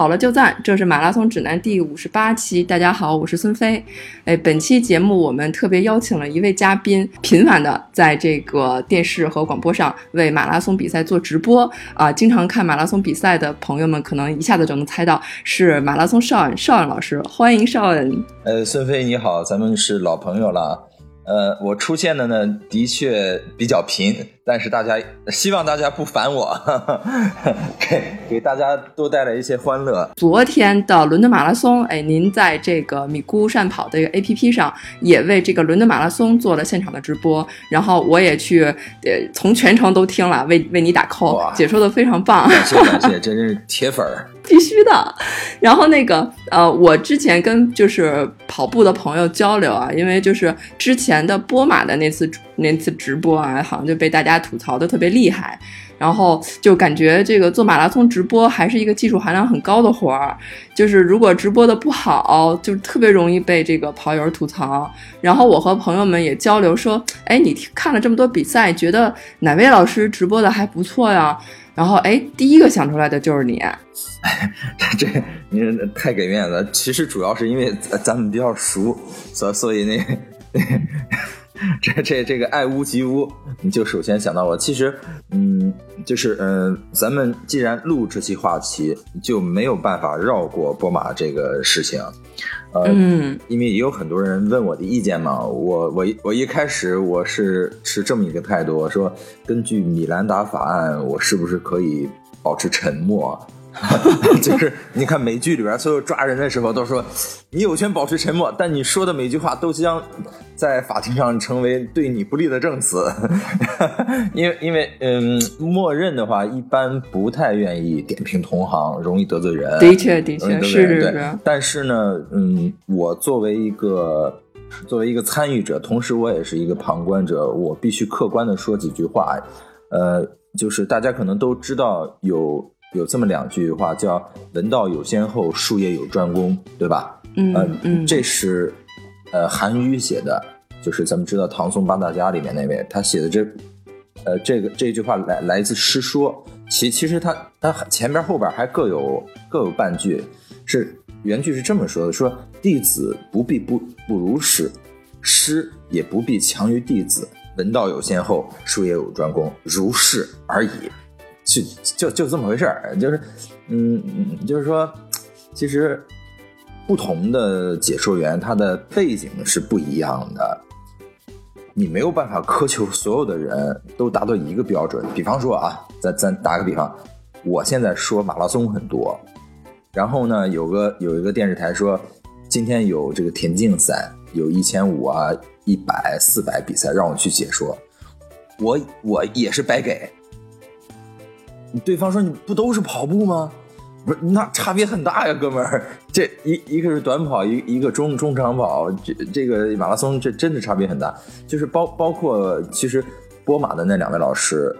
好了就赞，这是马拉松指南第五十八期。大家好，我是孙飞。哎，本期节目我们特别邀请了一位嘉宾，频繁的在这个电视和广播上为马拉松比赛做直播啊。经常看马拉松比赛的朋友们，可能一下子就能猜到是马拉松少恩少恩老师。欢迎少恩。呃，孙飞你好，咱们是老朋友了。呃，我出现的呢，的确比较频，但是大家希望大家不烦我，给给大家多带来一些欢乐。昨天的伦敦马拉松，哎，您在这个米咕善跑的 A P P 上也为这个伦敦马拉松做了现场的直播，然后我也去，呃，从全程都听了，为为你打 call，解说的非常棒。感谢感谢，真是铁粉儿。必须的，然后那个呃，我之前跟就是跑步的朋友交流啊，因为就是之前的波马的那次那次直播啊，好像就被大家吐槽的特别厉害，然后就感觉这个做马拉松直播还是一个技术含量很高的活儿，就是如果直播的不好，就特别容易被这个跑友吐槽。然后我和朋友们也交流说，哎，你看了这么多比赛，觉得哪位老师直播的还不错呀？然后哎，第一个想出来的就是你，这您太给面子。其实主要是因为咱们比较熟，所所以那 这这这个爱屋及乌，你就首先想到我。其实嗯，就是嗯，咱们既然录这期话题，就没有办法绕过波马这个事情。呃，因为也有很多人问我的意见嘛，我我我一开始我是持这么一个态度，我说根据米兰达法案，我是不是可以保持沉默？就是你看美剧里边，所有抓人的时候都说你有权保持沉默，但你说的每句话都将在法庭上成为对你不利的证词。因为因为嗯，默认的话一般不太愿意点评同行，容易得罪人。的确的确是是是。但是呢，嗯，我作为一个作为一个参与者，同时我也是一个旁观者，我必须客观的说几句话。呃，就是大家可能都知道有。有这么两句话，叫“文道有先后，术业有专攻”，对吧？嗯嗯，这是呃韩愈写的，就是咱们知道唐宋八大家里面那位，他写的这呃这个这句话来来自《诗说》，其其实他他前边后边还各有各有半句，是原句是这么说的：说弟子不必不不如师，师也不必强于弟子，文道有先后，术业有专攻，如是而已。就就就这么回事儿，就是，嗯，就是说，其实不同的解说员他的背景是不一样的，你没有办法苛求所有的人都达到一个标准。比方说啊，咱咱打个比方，我现在说马拉松很多，然后呢，有个有一个电视台说今天有这个田径赛，有一千五啊、一百、四百比赛，让我去解说，我我也是白给。对方说：“你不都是跑步吗？不是，那差别很大呀，哥们儿。这一一个是短跑，一一个中中长跑，这这个马拉松这真的差别很大。就是包包括其实波马的那两位老师，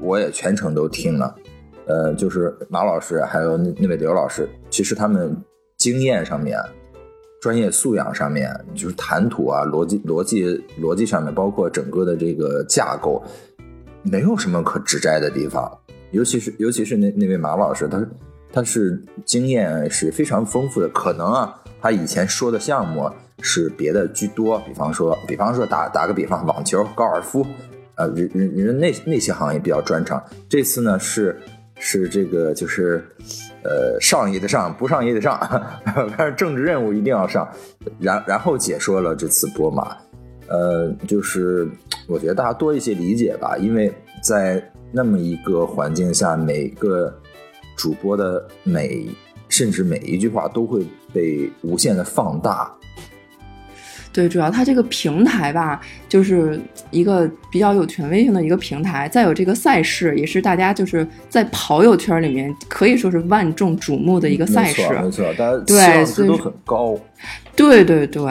我也全程都听了。呃，就是马老师还有那那位刘老师，其实他们经验上面、专业素养上面，就是谈吐啊、逻辑逻辑逻辑上面，包括整个的这个架构，没有什么可指摘的地方。”尤其是尤其是那那位马老师，他他是经验是非常丰富的。可能啊，他以前说的项目是别的居多，比方说，比方说打打个比方，网球、高尔夫，呃，人人人那那些行业比较专长。这次呢是是这个就是呃上也得上，不上也得上，但是政治任务一定要上。然然后解说了这次波马，呃，就是我觉得大家多一些理解吧，因为在。那么一个环境下，每个主播的每甚至每一句话都会被无限的放大。对，主要它这个平台吧，就是一个比较有权威性的一个平台。再有这个赛事，也是大家就是在跑友圈里面可以说是万众瞩目的一个赛事。没错，没错，大家期望值都很高。对对对。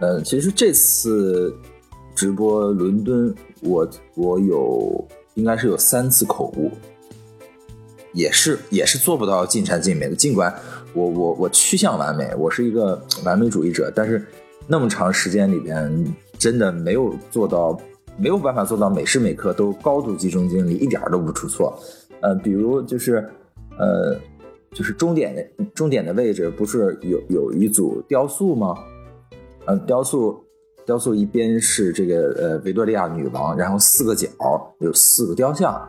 嗯，其实这次直播伦敦，我我有。应该是有三次口误，也是也是做不到尽善尽美的。尽管我我我趋向完美，我是一个完美主义者，但是那么长时间里边，真的没有做到，没有办法做到每时每刻都高度集中精力，一点都不出错。呃，比如就是呃，就是终点的终点的位置不是有有一组雕塑吗？呃，雕塑雕塑一边是这个呃维多利亚女王，然后四个角有四个雕像，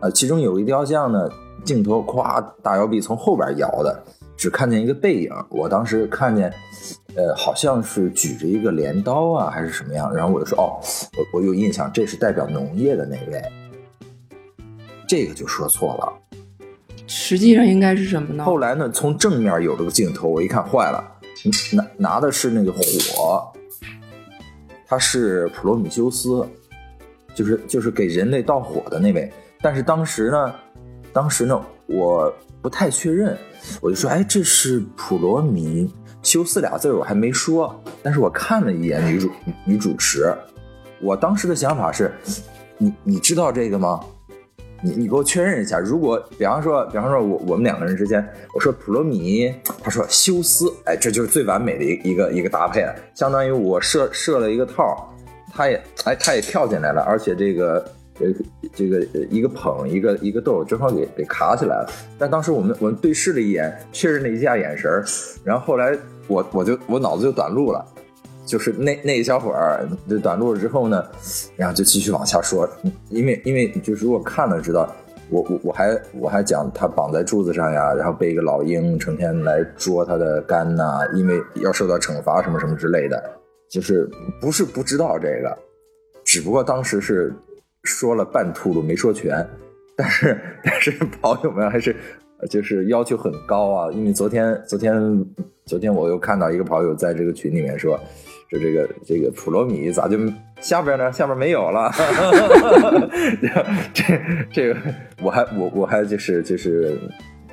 呃，其中有一雕像呢，镜头咵大摇臂从后边摇的，只看见一个背影。我当时看见，呃，好像是举着一个镰刀啊，还是什么样。然后我就说，哦，我我有印象，这是代表农业的那位。这个就说错了。实际上应该是什么呢？后来呢，从正面有了个镜头，我一看坏了，拿拿的是那个火，他是普罗米修斯，就是就是给人类盗火的那位。但是当时呢，当时呢，我不太确认，我就说，哎，这是普罗米修斯俩字我还没说，但是我看了一眼女主女主持，我当时的想法是，你你知道这个吗？你你给我确认一下，如果比方说，比方说我我们两个人之间，我说普罗米，他说休斯，哎，这就是最完美的一个一个搭配了，相当于我设设了一个套，他也哎他也跳进来了，而且这个呃这个一个捧一个一个逗，正好给给卡起来了。但当时我们我们对视了一眼，确认了一下眼神然后后来我我就我脑子就短路了。就是那那一小会儿就短路了之后呢，然后就继续往下说，因为因为就是如果看了知道，我我我还我还讲他绑在柱子上呀，然后被一个老鹰成天来捉他的肝呐，因为要受到惩罚什么什么之类的，就是不是不知道这个，只不过当时是说了半秃噜没说全，但是 但是跑友们还是就是要求很高啊，因为昨天昨天昨天我又看到一个跑友在这个群里面说。就这个这个普罗米咋就下边呢？下边没有了。这这个我还我我还就是就是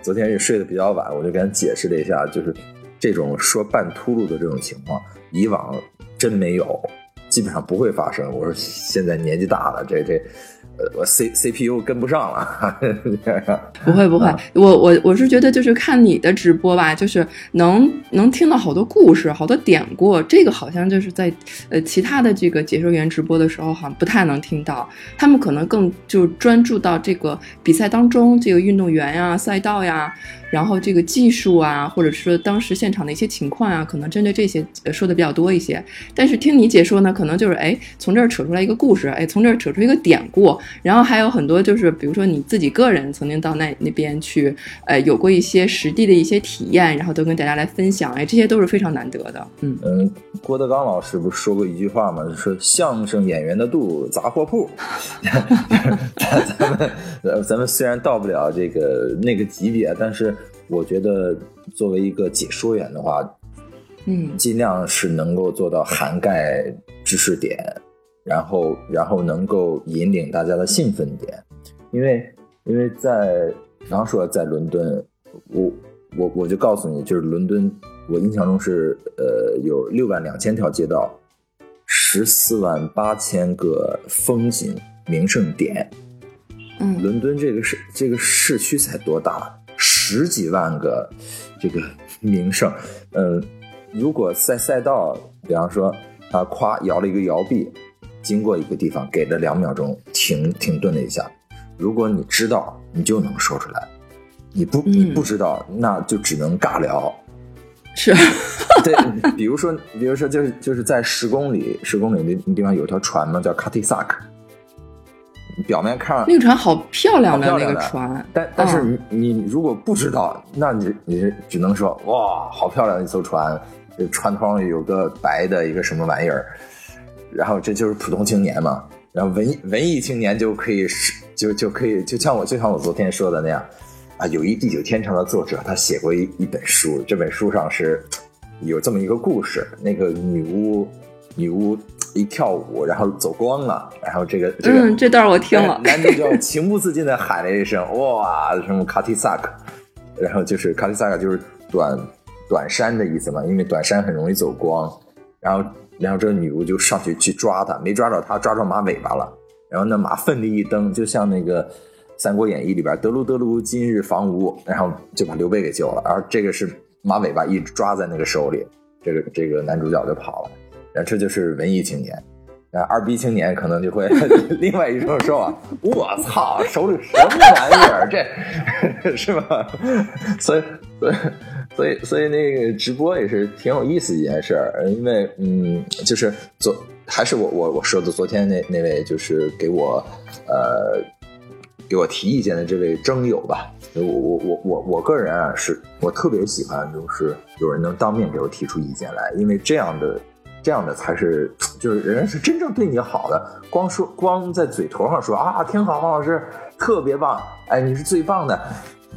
昨天也睡得比较晚，我就跟他解释了一下，就是这种说半秃噜的这种情况，以往真没有，基本上不会发生。我说现在年纪大了，这这。呃，我 C C P U 跟不上了，不 会不会，我我我是觉得就是看你的直播吧，就是能能听到好多故事，好多典故，这个好像就是在呃其他的这个解说员直播的时候，好像不太能听到，他们可能更就专注到这个比赛当中，这个运动员呀、赛道呀。然后这个技术啊，或者说当时现场的一些情况啊，可能针对这些说的比较多一些。但是听你解说呢，可能就是哎，从这儿扯出来一个故事，哎，从这儿扯出一个典故，然后还有很多就是，比如说你自己个人曾经到那那边去，呃，有过一些实地的一些体验，然后都跟大家来分享，哎，这些都是非常难得的。嗯嗯，郭德纲老师不是说过一句话吗？说相声演员的肚杂货铺。咱们咱们虽然到不了这个那个级别，但是。我觉得作为一个解说员的话，嗯，尽量是能够做到涵盖知识点，然后然后能够引领大家的兴奋点，因为因为在比方说在伦敦，我我我就告诉你，就是伦敦，我印象中是呃有六万两千条街道，十四万八千个风景名胜点，嗯，伦敦这个市这个市区才多大？十几万个这个名胜，嗯，如果在赛道，比方说他夸摇了一个摇臂，经过一个地方，给了两秒钟停停顿了一下，如果你知道，你就能说出来；你不你不知道，那就只能尬聊。是，对，比如说，比如说，就是就是在十公里十公里那地方有条船嘛，叫卡蒂萨克。表面看那个船好漂亮的那个船，但但是你你如果不知道，那你你只能说哇，好漂亮的一艘船，这船头上有个白的一个什么玩意儿，然后这就是普通青年嘛，然后文艺文艺青年就可以就就可以就像我就像我昨天说的那样啊，有一地久天长的作者，他写过一一本书，这本书上是有这么一个故事，那个女巫女巫。一跳舞，然后走光了，然后这个这个这段我听了，男主就情不自禁的喊了一声：“哇，什么卡蒂萨克？”然后就是卡蒂萨克就是短短衫的意思嘛，因为短衫很容易走光。然后然后这个女巫就上去去抓他，没抓着他，抓着马尾巴了。然后那马奋力一蹬，就像那个《三国演义》里边“德鲁德鲁，今日防吴”，然后就把刘备给救了。而这个是马尾巴一抓在那个手里，这个这个男主角就跑了。然后这就是文艺青年，那二逼青年可能就会 另外一种说法：“我操，手里什么玩意儿？这 是吧？”所以，所以，所以，所以那个直播也是挺有意思一件事儿，因为嗯，就是昨还是我我我说的昨天那那位就是给我呃给我提意见的这位征友吧。我我我我我个人啊，是我特别喜欢，就是有人能当面给我提出意见来，因为这样的。这样的才是，就是人是真正对你好的。光说光在嘴头上说啊，挺好，王老师特别棒，哎，你是最棒的，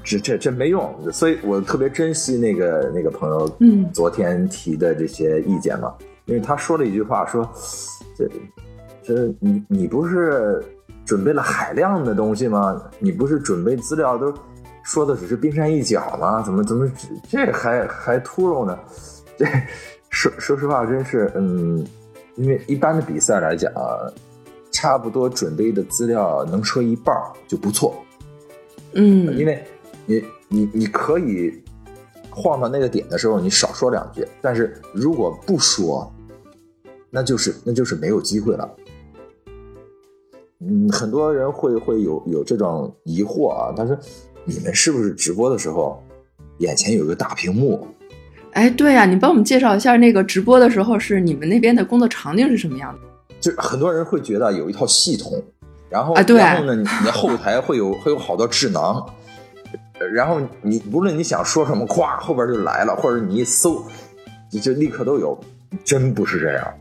这这这没用。所以我特别珍惜那个那个朋友，嗯，昨天提的这些意见嘛，因为他说了一句话，说这这你你不是准备了海量的东西吗？你不是准备资料都说的只是冰山一角吗？怎么怎么这还还秃噜呢？这。说说实话，真是，嗯，因为一般的比赛来讲，差不多准备的资料能说一半就不错，嗯，因为你你你可以晃到那个点的时候，你少说两句，但是如果不说，那就是那就是没有机会了。嗯，很多人会会有有这种疑惑啊，他说你们是不是直播的时候眼前有一个大屏幕？哎，对呀，你帮我们介绍一下那个直播的时候是你们那边的工作场景是什么样的？就很多人会觉得有一套系统，然后啊，对，然后呢，你的后台会有会有好多智囊，然后你无论你想说什么，咵后边就来了，或者你一搜，就就立刻都有，真不是这样。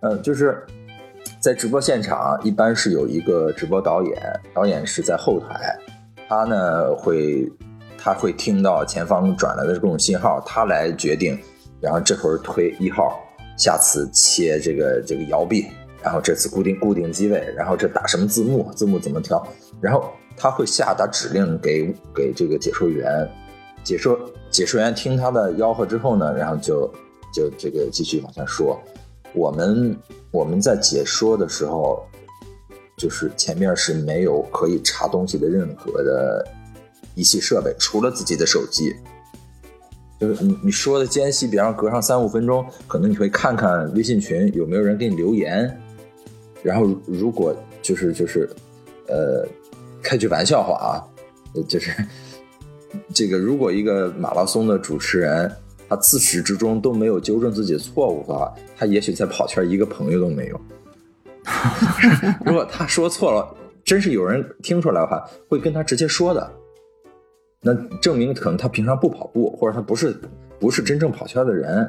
嗯，就是在直播现场，一般是有一个直播导演，导演是在后台，他呢会。他会听到前方转来的各种信号，他来决定，然后这会儿推一号，下次切这个这个摇臂，然后这次固定固定机位，然后这打什么字幕，字幕怎么调，然后他会下达指令给给这个解说员，解说解说员听他的吆喝之后呢，然后就就这个继续往下说。我们我们在解说的时候，就是前面是没有可以查东西的任何的。仪器设备除了自己的手机，就是你你说的间隙，比方隔上三五分钟，可能你会看看微信群有没有人给你留言，然后如果就是就是，呃，开句玩笑话啊，就是这个如果一个马拉松的主持人他自始至终都没有纠正自己的错误的话，他也许在跑圈一个朋友都没有。如果他说错了，真是有人听出来的话，会跟他直接说的。那证明可能他平常不跑步，或者他不是不是真正跑圈的人，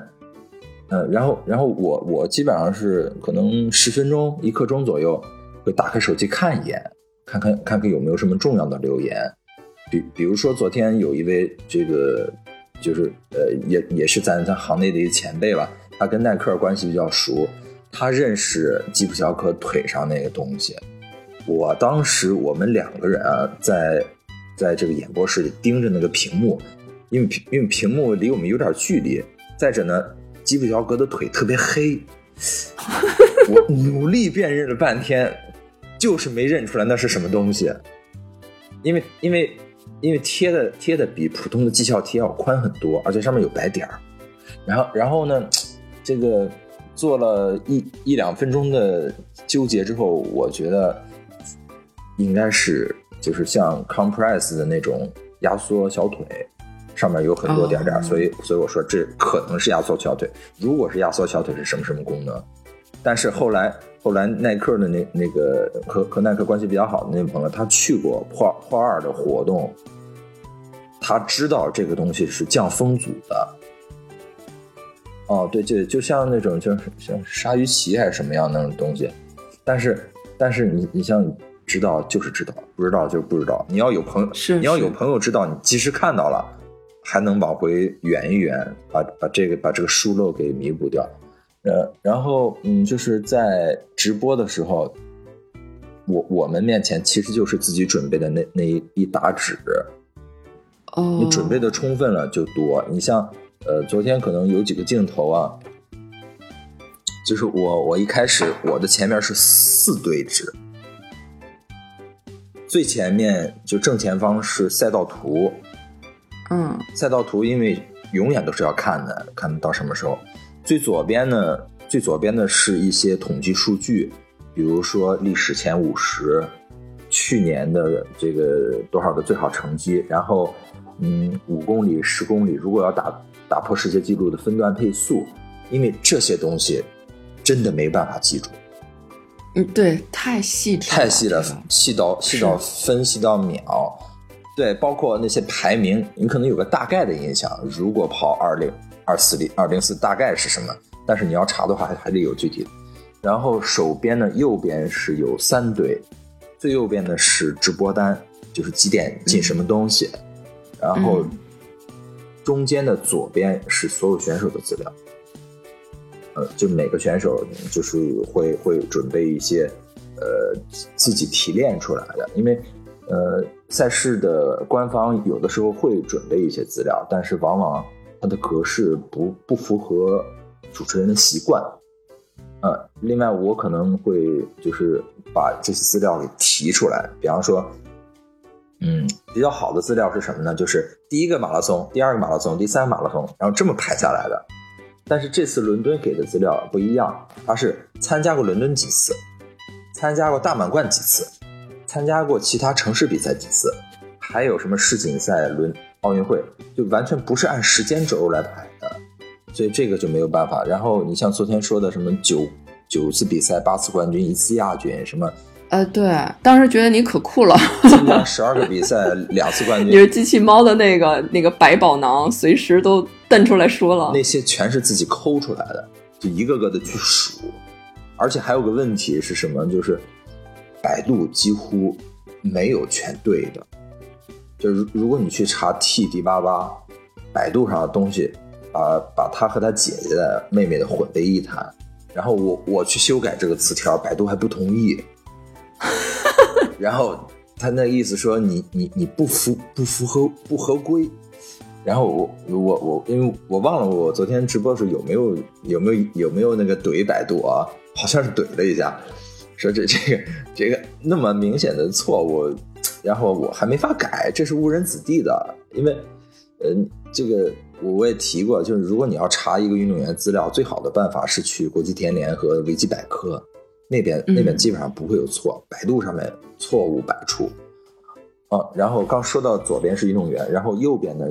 嗯，然后然后我我基本上是可能十分钟一刻钟左右会打开手机看一眼，看看看看有没有什么重要的留言，比比如说昨天有一位这个就是呃也也是咱咱行内的一个前辈吧，他跟耐克关系比较熟，他认识吉普乔克腿上那个东西，我当时我们两个人啊在。在这个演播室里盯着那个屏幕，因为屏因为屏幕离我们有点距离。再者呢，基普乔格的腿特别黑，我努力辨认了半天，就是没认出来那是什么东西。因为因为因为贴的贴的比普通的绩效贴要宽很多，而且上面有白点儿。然后然后呢，这个做了一一两分钟的纠结之后，我觉得应该是。就是像 compress 的那种压缩小腿，上面有很多点点，所以所以我说这可能是压缩小腿。如果是压缩小腿是什么什么功能？但是后来后来耐克的那那个和和耐克关系比较好的那个朋友，他去过破破二的活动，他知道这个东西是降风阻的。哦，对，就就像那种就是像鲨鱼鳍还是什么样那种东西，但是但是你你像。知道就是知道，不知道就不知道。你要有朋友，是你要有朋友知道，你及时看到了，还能往回圆一圆，把把这个把这个疏漏给弥补掉。呃，然后嗯，就是在直播的时候，我我们面前其实就是自己准备的那那一一沓纸。哦，你准备的充分了就多。你像呃，昨天可能有几个镜头啊，就是我我一开始我的前面是四堆纸。最前面就正前方是赛道图，嗯，赛道图因为永远都是要看的，看到什么时候。最左边呢最左边的是一些统计数据，比如说历史前五十，去年的这个多少个最好成绩，然后嗯五公里、十公里，如果要打打破世界纪录的分段配速，因为这些东西真的没办法记住。嗯，对，太细致，太细了，细到细到分，细到秒。对，包括那些排名，你可能有个大概的印象。如果跑二零二四零二零四，大概是什么？但是你要查的话，还还得有具体的。然后手边呢，右边是有三堆，最右边呢是直播单，就是几点进什么东西。然后嗯中间的左边是所有选手的资料。呃，就每个选手就是会会准备一些呃自己提炼出来的，因为呃赛事的官方有的时候会准备一些资料，但是往往它的格式不不符合主持人的习惯。呃，另外我可能会就是把这些资料给提出来，比方说，嗯，比较好的资料是什么呢？就是第一个马拉松、第二个马拉松、第三个马拉松，然后这么排下来的。但是这次伦敦给的资料不一样，他是参加过伦敦几次，参加过大满贯几次，参加过其他城市比赛几次，还有什么世锦赛、伦奥运会，就完全不是按时间轴来排的，所以这个就没有办法。然后你像昨天说的什么九九次比赛、八次冠军、一次亚军，什么呃，对，当时觉得你可酷了，参加十二个比赛、两次冠军你军，是机器猫的那个那个百宝囊，随时都瞪出来说了。那些全是自己抠出来的，就一个个的去数。而且还有个问题是什么？就是百度几乎没有全对的。就是如果你去查 T D 八八，百度上的东西，把把他和他姐姐的妹妹的混为一谈，然后我我去修改这个词条，百度还不同意。然后他那意思说你你你不符不符合不合规，然后我我我因为我忘了我昨天直播的时候有没有有没有有没有那个怼百度啊？好像是怼了一下，说这这个这个那么明显的错误，然后我还没法改，这是误人子弟的，因为呃这个我我也提过，就是如果你要查一个运动员资料，最好的办法是去国际田联和维基百科。那边那边嗯基本上不会有错，百度上面错误百出。啊，然后刚说到左边是运动员，然后右边呢，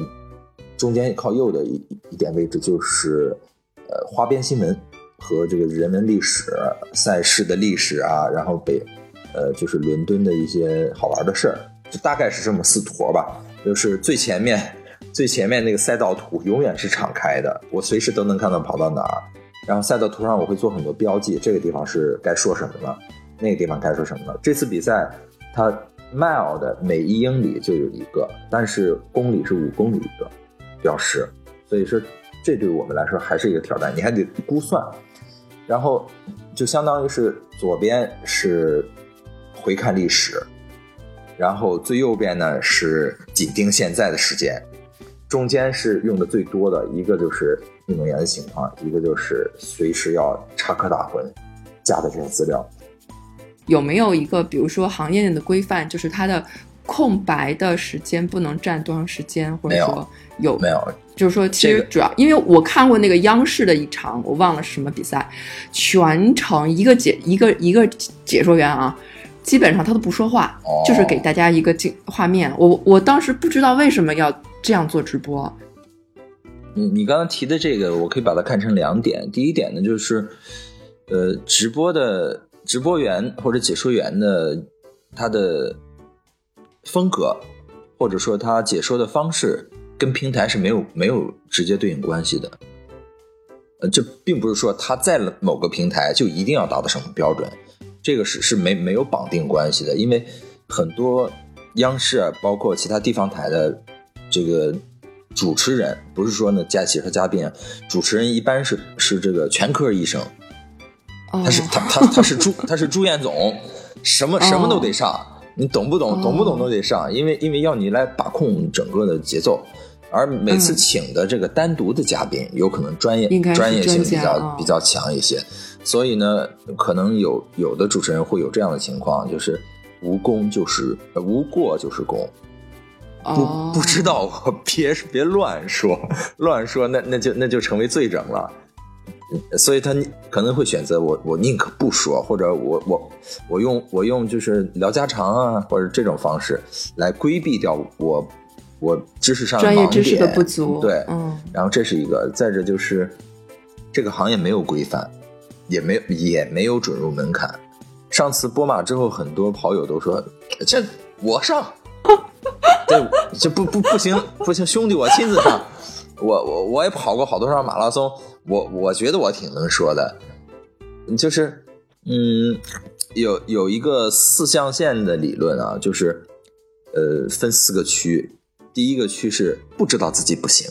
中间靠右的一一点位置就是呃花边新闻和这个人文历史、赛事的历史啊，然后北呃就是伦敦的一些好玩的事儿，就大概是这么四坨吧。就是最前面最前面那个赛道图永远是敞开的，我随时都能看到跑到哪儿。然后赛道图上我会做很多标记，这个地方是该说什么了，那个地方该说什么了。这次比赛它 mile 的每一英里就有一个，但是公里是五公里一个标识，所以说这对我们来说还是一个挑战，你还得估算。然后就相当于是左边是回看历史，然后最右边呢是紧盯现在的时间，中间是用的最多的一个就是运动员的情况，一个就是随时要插科打诨加的这些资料。有没有一个，比如说行业内的规范，就是它的空白的时间不能占多长时间，或者说有没有，就是说，其实这个主要、因为我看过那个央视的一场，我忘了是什么比赛，全程一个解一个一个解说员啊，基本上他都不说话，哦就是给大家一个镜画面。我我当时不知道为什么要这样做直播，你你刚刚提的这个，我可以把它看成两点。第一点呢，就是呃，直播的直播员或者解说员的他的风格，或者说他解说的方式，跟平台是没有没有直接对应关系的。呃，这并不是说他在了某个平台就一定要达到什么标准，这个是是没没有绑定关系的，因为很多央视啊，包括其他地方台的这个主持人，不是说呢加解说嘉宾啊，主持人一般是是这个全科医生，哦。他是他他他是住他是住院总，什么什么都得上，你懂不懂？哦懂不懂都得上，因为因为要你来把控整个的节奏。而每次嗯请的这个单独的嘉宾，有可能专业专业性比较、比较强一些，所以呢，可能有有的主持人会有这样的情况，就是无功就是呃无过就是功，哦不不知道我 别别乱说，乱说那那就那就成为罪证了。所以他可能会选择我，我宁可不说，或者我我我用我用就是聊家常啊，或者这种方式来规避掉我我知识上专业知识的不足。对，嗯然后这是一个，再者就是这个行业没有规范，也没有也没有准入门槛。上次播马之后，很多跑友都说这我上，对，这不不不行不行，兄弟我亲自上。我我我也跑过好多场马拉松，我我觉得我挺能说的，就是嗯，有有一个四象限的理论啊，就是呃分四个区，第一个区是不知道自己不行。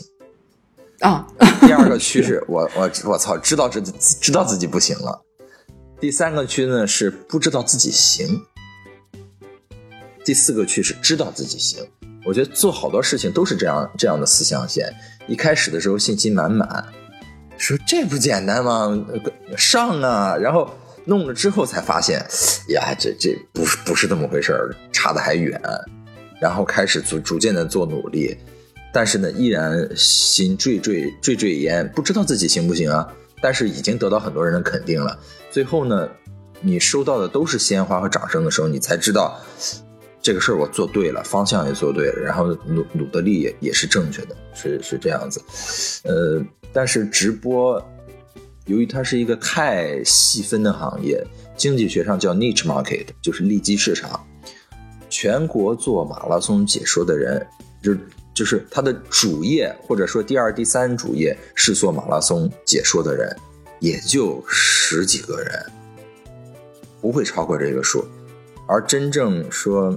啊，第二个区是我我我操，知道自己知道自己不行了。第三个区呢是不知道自己行。第四个区是知道自己行。我觉得做好多事情都是这样这样的四象限。一开始的时候信心满满，说这不简单吗？上啊！然后弄了之后才发现，呀，这这不是不是这么回事儿，差的还远。然后开始逐逐渐的做努力，但是呢，依然心惴惴惴惴焉，不知道自己行不行啊。但是已经得到很多人的肯定了。最后呢，你收到的都是鲜花和掌声的时候，你才知道这个事儿我做对了，方向也做对了，然后努努的力也也是正确的，是是这样子。呃，但是直播，由于它是一个太细分的行业，经济学上叫 niche market，就是利基市场。全国做马拉松解说的人，就就是他的主业或者说第二、第三主业是做马拉松解说的人，也就十几个人，不会超过这个数。而真正说，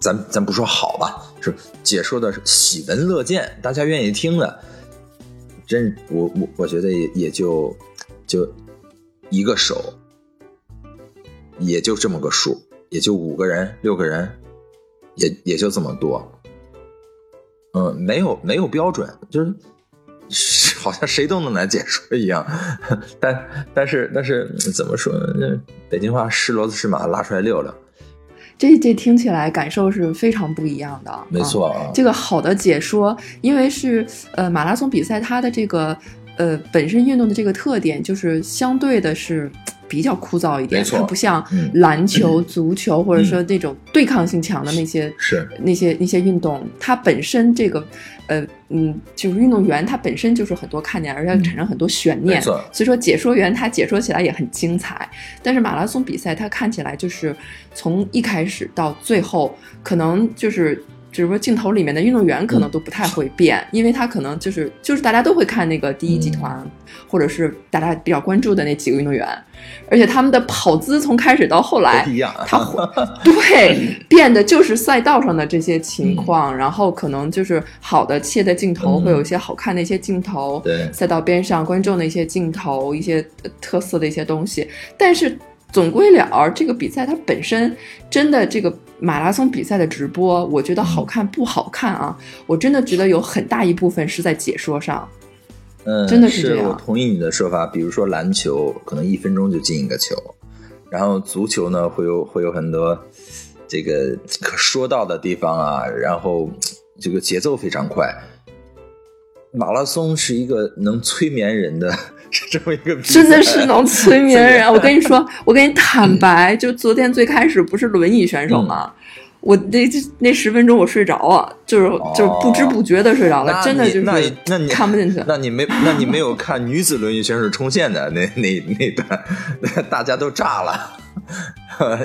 咱咱不说好吧，是解说的是喜闻乐见，大家愿意听的，真我我我觉得也也就就一个手，也就这么个数。也就五个人、六个人，也也就这么多。嗯，没有没有标准，就是 好像谁都能来解说一样。但但是但是怎么说呢？北京话是骡子是马，拉出来溜溜。这这听起来感受是非常不一样的。没错啊啊，这个好的解说，因为是呃马拉松比赛，它的这个呃本身运动的这个特点，就是相对的是比较枯燥一点，它不像嗯篮球、足球或者说那种对抗性强的那些是那些那些运动，它本身这个呃嗯，就是运动员他本身就是很多看点，而且产生很多悬念所以说解说员他解说起来也很精彩。但是马拉松比赛它看起来就是从一开始到最后，可能就是。就是说，镜头里面的运动员可能都不太会变，因为他可能就是就是大家都会看那个第一集团，或者是大家比较关注的那几个运动员，而且他们的跑姿从开始到后来不一样。他会 对变的就是赛道上的这些情况，然后可能就是好的切的镜头，嗯。会有一些好看的一些镜头，对。赛道边上观众的一些镜头，一些呃特色的一些东西，但是。总归了，这个比赛它本身真的这个马拉松比赛的直播，我觉得好看不好看啊？我真的觉得有很大一部分是在解说上。嗯，真的是这样我同意你的说法。比如说篮球，可能一分钟就进一个球，然后足球呢会有会有很多这个可说到的地方啊，然后这个节奏非常快。马拉松是一个能催眠人的 是这么一个，真的是能催 眠人。我跟你说，我跟你坦白，就昨天最开始不是轮椅选手吗？我那那十分钟我睡着了，就是就是不知不觉的睡着了，真的就是那你那你看不进去。那你没那你没有看女子轮椅选手冲线的那那那段，那大家都炸了，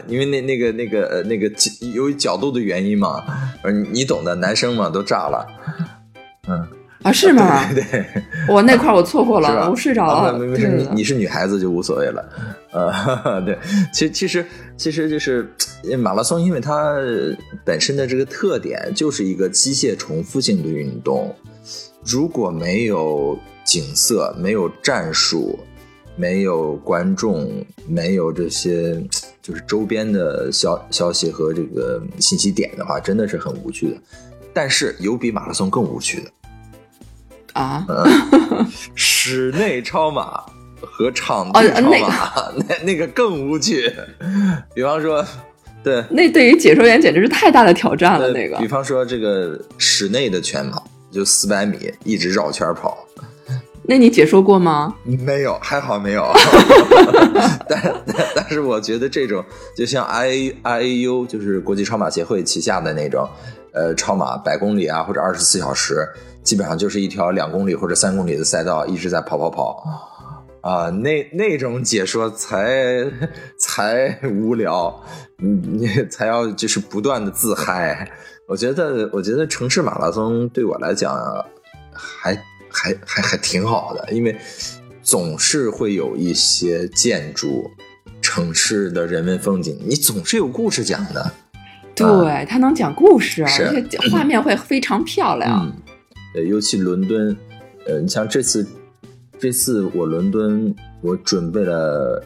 因为那那个那个呃那个由于角度的原因嘛，你懂的，男生嘛都炸了，嗯。啊，是吗？对 对，我那块儿我错过了，我睡着了。啊没没事，你你是女孩子就无所谓了，呃，对，其其实其实就是马拉松，因为它本身的这个特点就是一个机械重复性的运动，如果没有景色，没有战术，没有观众，没有这些就是周边的消消息和这个信息点的话，真的是很无趣的。但是有比马拉松更无趣的。啊，室内超马和场哦地超那个马，那那个更无趣。比方说，对，那对于解说员简直是太大的挑战了。呃那个比方说这个室内的全马，就四百米一直绕圈跑，那你解说过吗？没有，还好没有。但但但是我觉得这种就像 I I A U 就是国际超马协会旗下的那种，呃，超马百公里啊或者二十四小时，基本上就是一条两公里或者三公里的赛道，一直在跑跑跑。啊，那那种解说才 才无聊，你你才要就是不断的自嗨。我觉得我觉得城市马拉松对我来讲还。还还还挺好的，因为总是会有一些建筑、城市的人文风景，你总是有故事讲的。对，它能讲故事，而且画面会非常漂亮。呃，尤其伦敦，呃，你像这次，这次我伦敦，我准备了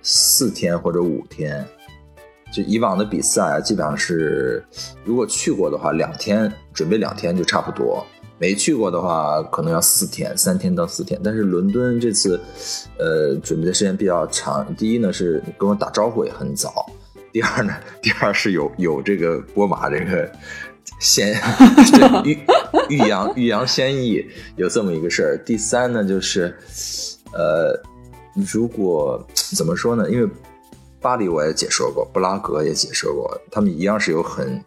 四天或者五天，就以往的比赛啊，基本上是如果去过的话，两天准备两天就差不多。没去过的话，可能要四天，三天到四天。但是伦敦这次，呃，准备的时间比较长。第一呢是跟我打招呼也很早，第二呢，第二是有有这个波马这个先欲 欲扬欲扬先抑，有这么一个事儿。第三呢就是，呃，如果怎么说呢？因为巴黎我也解说过，布拉格也解说过，他们一样是有很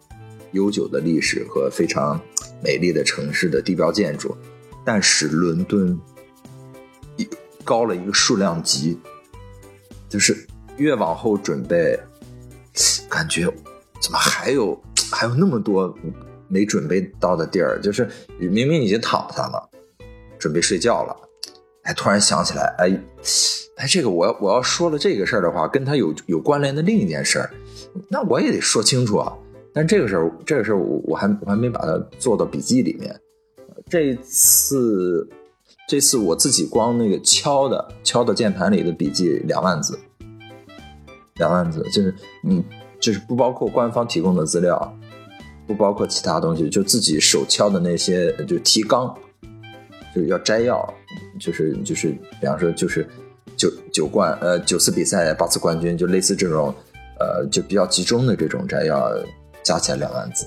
悠久的历史和非常。美丽的城市的地标建筑，但是伦敦高了一个数量级，就是越往后准备，感觉怎么还有还有那么多没准备到的地儿？就是明明已经躺下了，准备睡觉了，哎，突然想起来，哎哎，这个我要我要说了这个事儿的话，跟他有有关联的另一件事儿，那我也得说清楚啊。但这个事儿，这个事儿我我还我还没把它做到笔记里面。这次这次我自己光那个敲的敲的键盘里的笔记两万字，两万字就是嗯，就是不包括官方提供的资料，不包括其他东西，就自己手敲的那些就提纲，就要摘要，就是就是比方说就是九九冠呃九次比赛八次冠军，就类似这种呃就比较集中的这种摘要。加起来两万字，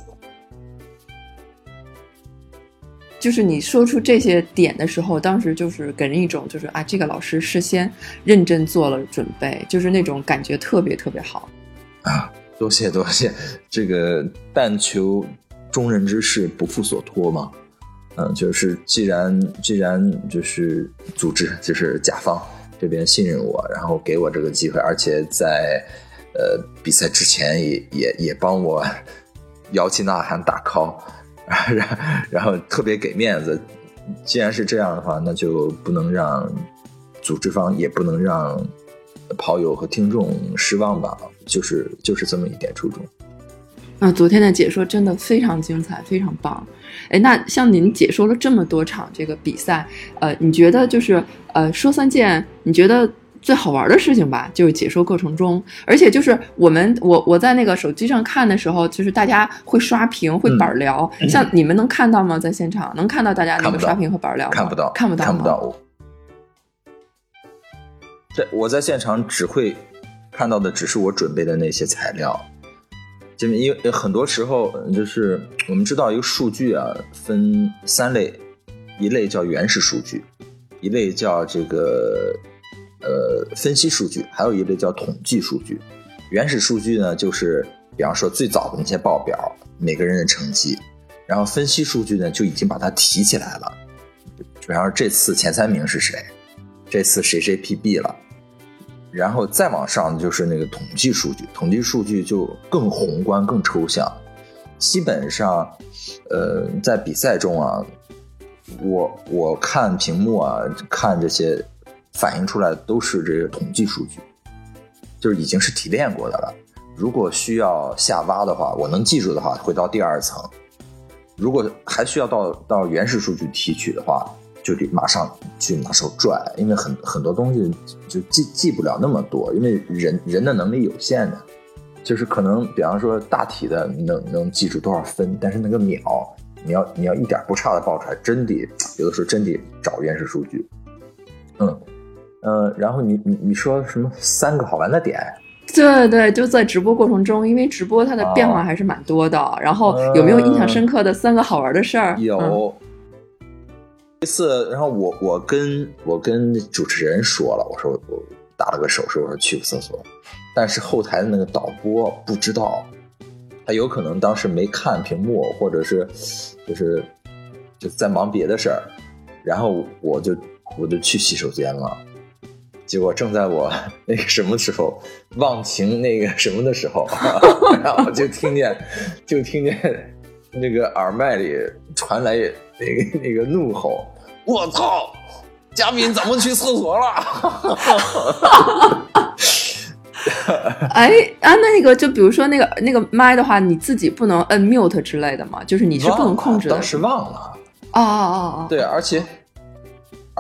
就是你说出这些点的时候，当时就是给人一种就是啊，这个老师事先认真做了准备，就是那种感觉特别特别好啊！多谢多谢，这个但求中人之事不负所托嘛。嗯，就是既然既然就是组织就是甲方这边信任我，然后给我这个机会，而且在。呃，比赛之前也也也帮我摇旗呐喊打 call，然然后特别给面子。既然是这样的话，那就不能让组织方，也不能让跑友和听众失望吧。就是就是这么一点初衷。啊，昨天的解说真的非常精彩，非常棒。哎，那像您解说了这么多场这个比赛，呃，你觉得就是呃说三件，你觉得？最好玩的事情吧，就是解说过程中，而且就是我们我我在那个手机上看的时候，就是大家会刷屏会板聊，像你们能看到吗？在现场能看到大家那个刷屏和板聊吗？看不到，看不到，看不到。这我在现场只会看到的只是我准备的那些材料，就因为很多时候就是我们知道一个数据啊分三类，一类叫原始数据，一类叫这个。呃，分析数据还有一类叫统计数据。原始数据呢，就是比方说最早的那些报表，每个人的成绩。然后分析数据呢，就已经把它提起来了。比方说这次前三名是谁，这次谁谁 PB 了。然后再往上就是那个统计数据，统计数据就更宏观、更抽象。基本上，呃，在比赛中啊，我我看屏幕啊，看这些。反映出来都是这个统计数据，就是已经是提炼过的了。如果需要下挖的话，我能记住的话，会到第二层；如果还需要到到原始数据提取的话，就得马上去拿手拽，因为很很多东西就记记不了那么多，因为人人的能力有限的，就是可能比方说大体的能能记住多少分，但是那个秒，你要你要一点不差的报出来，真得有的时候真得找原始数据，嗯。嗯，然后你你你说什么三个好玩的点？对对，就在直播过程中，因为直播它的变化还是蛮多的。然后有没有印象深刻的三个好玩的事儿？有，一次，然后我我跟我跟主持人说了，我说我打了个手势，我说去个厕所，但是后台的那个导播不知道，他有可能当时没看屏幕，或者是就是就在忙别的事儿，然后我就我就去洗手间了，结果正在我 那个什么时候忘情那个什么的时候，然后就听见就听见那个耳麦里传来那个那个怒吼：“我操！嘉宾怎么去厕所了？” 哎啊，那个就比如说那个那个麦的话，你自己不能摁 mute 之类的吗？就是你是不能控制的。当时忘了。哦哦哦哦。对，而且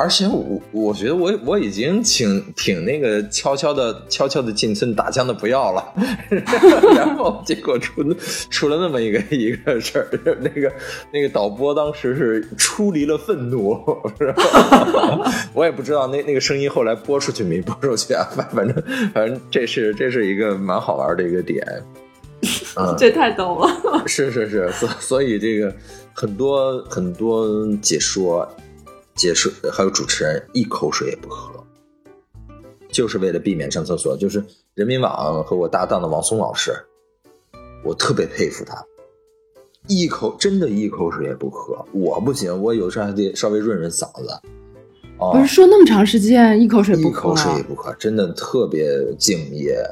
而且我我觉得我我已经挺挺那个悄悄的悄悄的进村打枪的不要了，然后结果出出了那么一个一个事儿，那个那个导播当时是出离了愤怒，我也不知道那那个声音后来播出去没播出去啊，反反正反正这是这是一个蛮好玩的一个点，嗯，这太逗了，是是是，所所以这个很多很多解说。解说还有主持人一口水也不喝，就是为了避免上厕所。就是人民网和我搭档的王松老师，我特别佩服他，一口真的一口水也不喝。我不行，我有时候还得稍微润润嗓子。不是说那么长时间一口水不喝，一口水也不喝，真的特别敬业。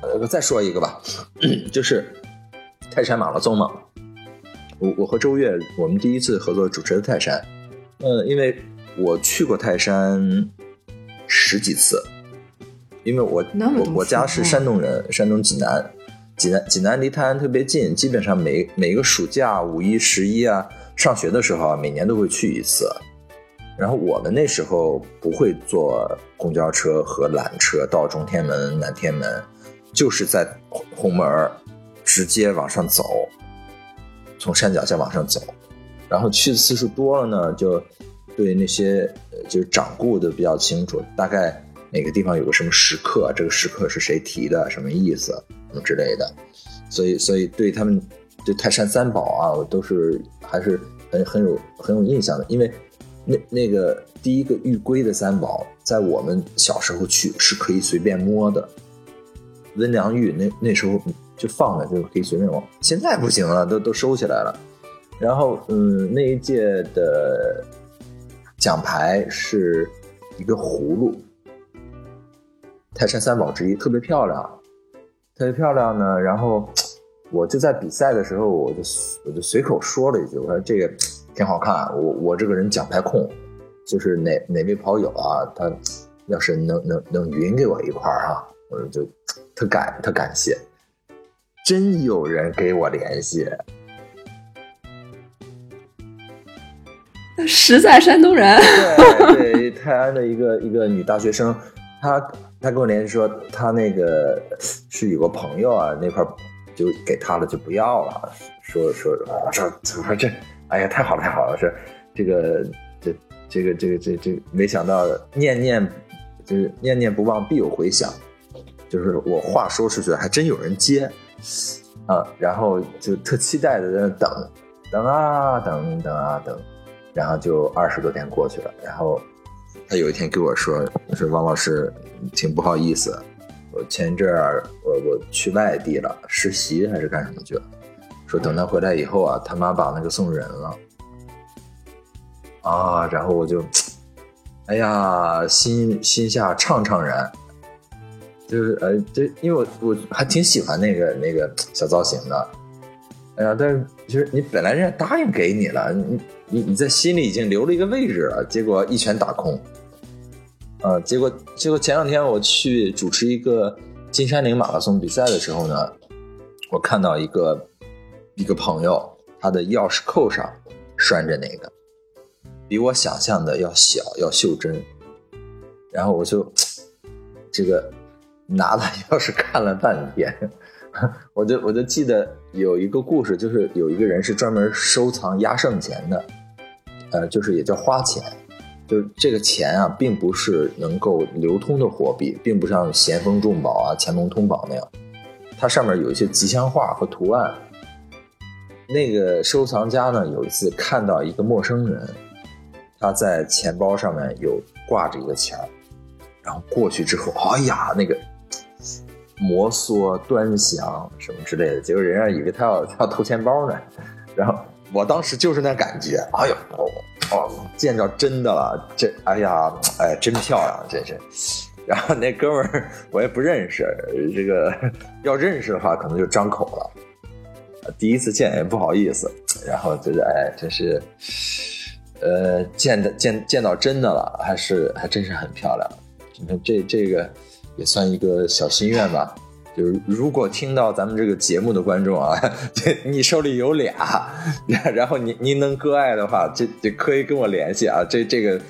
呃，再说一个吧，就是泰山马拉松嘛，我我和周越我们第一次合作主持的泰山。嗯，因为我去过泰山十几次，因为我我我家是山东人，山东济南，济南济南离泰安特别近，基本上每每个暑假、五一、十一啊，上学的时候啊，每年都会去一次。然后我们那时候不会坐公交车和缆车到中天门、南天门，就是在红门直接往上走，从山脚下往上走。然后去的次数多了呢，就对那些就是掌故的比较清楚，大概哪个地方有个什么时刻，这个时刻是谁提的，什么意思，什么之类的。所以，所以对他们对泰山三宝啊，我都是还是很很有很有印象的。因为那那个第一个玉龟的三宝，在我们小时候去是可以随便摸的，温良玉那那时候就放着就可以随便摸，现在不行了，都都收起来了。然后，嗯，那一届的奖牌是一个葫芦，泰山三宝之一，特别漂亮，特别漂亮呢。然后我就在比赛的时候，我就我就随口说了一句，我说这个挺好看。我我这个人奖牌控，就是哪哪位跑友啊，他要是能能能匀给我一块儿啊，我就特感特感谢。真有人给我联系。实在山东人，对对，泰安的一个一个女大学生，她她跟我联系说，她那个是有个朋友啊，那块就给她了，就不要了。说说我说我说这，哎呀，太好了太好了，是这个这这个这个这这，没想到念念就是念念不忘必有回响，就是我话说出去还真有人接啊，然后就特期待的在那等等啊等等啊等。然后就二十多天过去了，然后他有一天跟我说：“说王老师，挺不好意思，我前一阵儿我我去外地了，实习还是干什么去了？说等他回来以后啊，他妈把那个送人了啊。然后我就，哎呀，心心下怅怅然，就是呃，就因为我我还挺喜欢那个那个小造型的。”哎呀，但是其实你本来人家答应给你了，你你你在心里已经留了一个位置了，结果一拳打空。呃，结果结果前两天我去主持一个金山岭马拉松比赛的时候呢，我看到一个一个朋友，他的钥匙扣上拴着那个，比我想象的要小，要袖珍。然后我就 这个拿了 钥匙看了半天。我就我就记得有一个故事，就是有一个人是专门收藏压胜钱的，呃，就是也叫花钱，就是这个钱啊，并不是能够流通的货币，并不像咸丰重宝啊、乾隆通宝那样，它上面有一些吉祥画和图案。那个收藏家呢，有一次看到一个陌生人他在钱包上面有挂着一个钱，然后过去之后，哎呀，那个摩挲、端详什么之类的，结果人家以为他要他要偷钱包呢，然后我当时就是那感觉，哎呦，哦，见着真的了，这，哎呀，哎，真漂亮，真是。然后那哥们儿我也不认识，这个要认识的话可能就张口了，第一次见也不好意思，然后觉得哎，真是，呃，见的见见到真的了，还是还真是很漂亮。你看这这个也算一个小心愿吧，就是如果听到咱们这个节目的观众啊，你手里有俩，然后您您能割爱的话，这这可以跟我联系啊，这这个。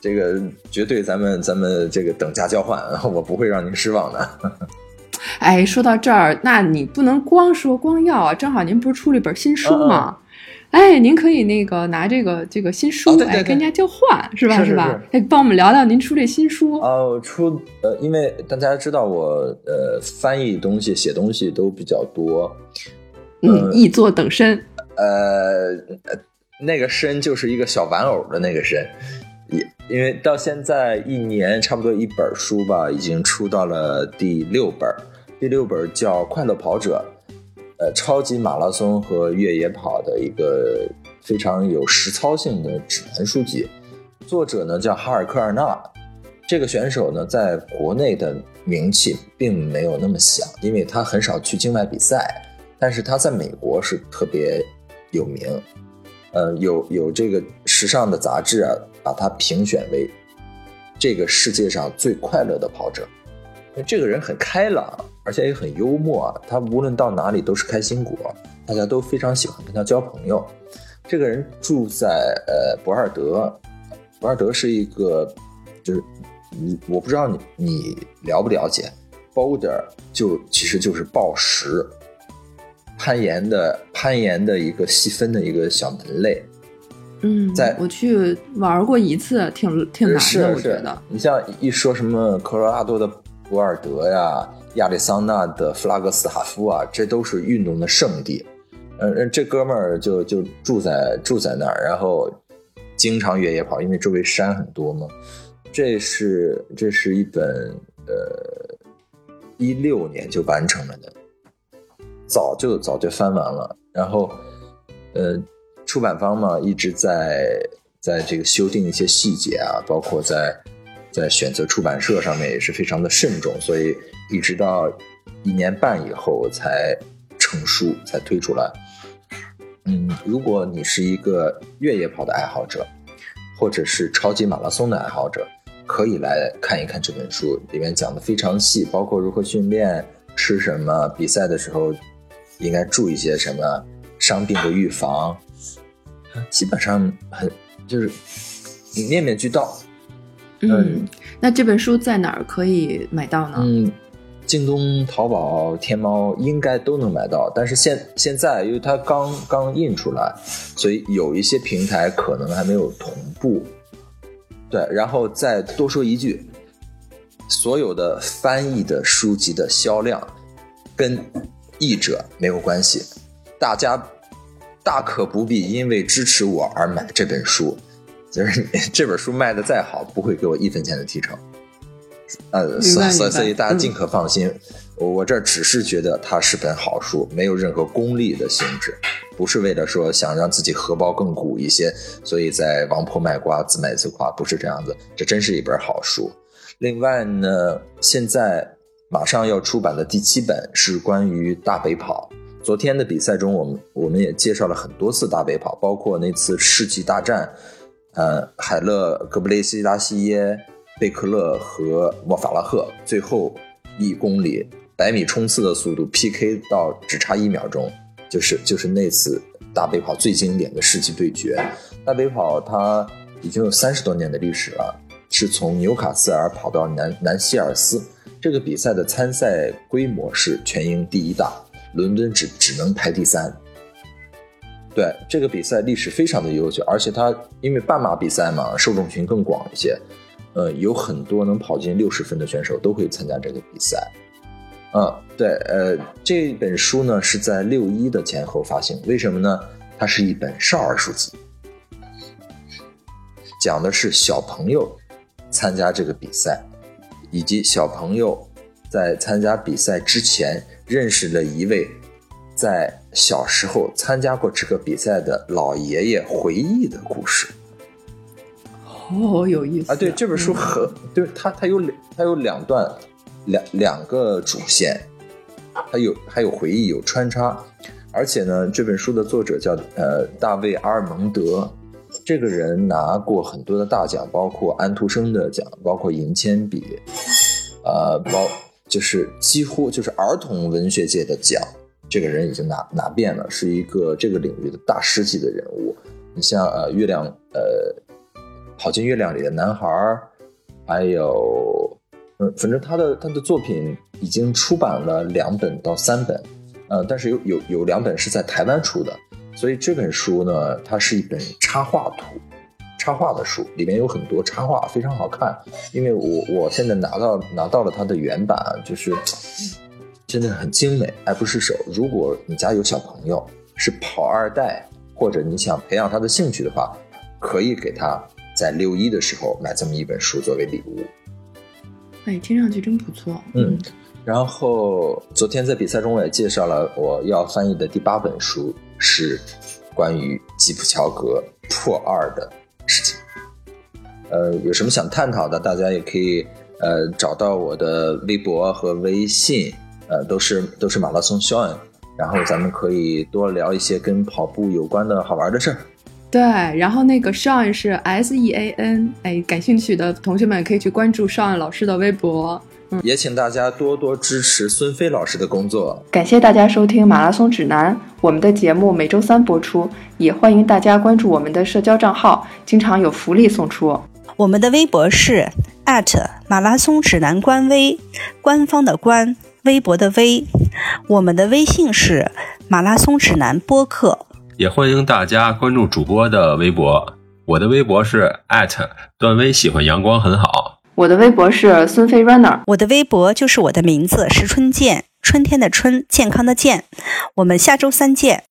这个绝对，咱们咱们这个等价交换，我不会让您失望的。哎，说到这儿，那你不能光说光要啊！正好您不是出了一本新书吗？哎，您可以那个拿这个这个新书，哎，跟人家交换，是吧？是吧？哎，帮我们聊聊您出这新书。哦，出呃，因为大家知道我呃翻译东西、写东西都比较多，嗯，译作等身。呃，那个身就是一个小玩偶的那个身。也因为到现在一年差不多一本书吧，已经出到了第六本，第六本叫《快乐跑者》，呃，超级马拉松和越野跑的一个非常有实操性的指南书籍。作者呢叫哈尔科尔纳，这个选手呢在国内的名气并没有那么响，因为他很少去境外比赛，但是他在美国是特别有名，呃，有有这个时尚的杂志啊。把他评选为这个世界上最快乐的跑者，这个人很开朗，而且也很幽默。他无论到哪里都是开心果，大家都非常喜欢跟他交朋友。这个人住在呃博尔德，博尔德是一个就是你我不知道你你了不了解，Boulder 就其实就是暴石攀岩的攀岩的一个细分的一个小门类。嗯，在我去玩过一次，挺挺难的。我觉得，你像一说什么科罗拉多的博尔德呀，亚利桑那的弗拉格斯塔夫啊，这都是运动的圣地。嗯，这哥们儿就就住在住在那儿，然后经常越野跑，因为周围山很多嘛。这是这是一本呃一六年就完成了的，早就早就翻完了，然后呃。出版方嘛，一直在在这个修订一些细节啊，包括在在选择出版社上面也是非常的慎重，所以一直到一年半以后才成书，才推出来。嗯，如果你是一个越野跑的爱好者，或者是超级马拉松的爱好者，可以来看一看这本书，里面讲的非常细，包括如何训练、吃什么、比赛的时候应该注意些什么、伤病的预防。基本上很就是面面俱到。嗯，那这本书在哪儿可以买到呢？嗯，京东、淘宝、天猫应该都能买到，但是现现在因为它刚刚印出来，所以有一些平台可能还没有同步。对，然后再多说一句，所有的翻译的书籍的销量跟译者没有关系，大家。大可不必因为支持我而买这本书，就是这本书卖的再好，不会给我一分钱的提成。呃，所所所以大家尽可放心，我这只是觉得它是本好书，没有任何功利的性质，不是为了说想让自己荷包更鼓一些，所以在王婆卖瓜自卖自夸，不是这样子。这真是一本好书。另外呢，现在马上要出版的第七本是关于大北跑。昨天的比赛中，我们我们也介绍了很多次大北跑，包括那次世纪大战，呃，海勒格布雷西拉西耶、贝克勒和莫法拉赫最后一公里百米冲刺的速度 PK 到只差一秒钟，就是就是那次大北跑最经典的世纪对决。大北跑它已经有三十多年的历史了，是从纽卡斯尔跑到南南希尔斯。这个比赛的参赛规模是全英第一大。伦敦只只能排第三。对这个比赛历史非常的悠久，而且它因为半马比赛嘛，受众群更广一些，呃，有很多能跑进六十分的选手都会参加这个比赛。嗯，对，呃，这本书呢是在六一的前后发行，为什么呢？它是一本少儿书籍。讲的是小朋友参加这个比赛，以及小朋友在参加比赛之前认识了一位在小时候参加过这个比赛的老爷爷回忆的故事。哦，有意思啊！对，这本书很，对它它有两它有两段两两个主线，它有还有回忆有穿插，而且呢，这本书的作者叫呃大卫阿尔蒙德，这个人拿过很多的大奖，包括安徒生的奖，包括银铅笔，呃，包就是几乎就是儿童文学界的奖，这个人已经拿拿遍了，是一个这个领域的大师级的人物。你像呃月亮呃。跑进月亮里的男孩还有，嗯，反正他的他的作品已经出版了两本到三本，呃，但是有有有两本是在台湾出的，所以这本书呢，它是一本插画图，插画的书，里面有很多插画，非常好看。因为我我现在拿到拿到了它的原版，就是真的很精美，爱不释手。如果你家有小朋友是跑二代，或者你想培养他的兴趣的话，可以给他。在六一的时候买这么一本书作为礼物，哎，听上去真不错。嗯，然后昨天在比赛中我也介绍了我要翻译的第八本书，是关于吉普乔格破二的事情。呃，有什么想探讨的，大家也可以呃找到我的微博和微信，呃，都是都是马拉松 Sean，然后咱们可以多聊一些跟跑步有关的好玩的事儿。对，然后那个 Sean 是 S E A N，哎，感兴趣的同学们可以去关注 Sean 老师的微博。嗯，也请大家多多支持孙飞老师的工作。感谢大家收听马拉松指南，我们的节目每周三播出，也欢迎大家关注我们的社交账号，经常有福利送出。我们的微博是马拉松指南官微，官方的官，微博的微。我们的微信是马拉松指南播客。也欢迎大家关注主播的微博，我的微博是段威喜欢阳光很好，我的微博是孙飞 runner，我的微博就是我的名字石春健，春天的春，健康的健，我们下周三见。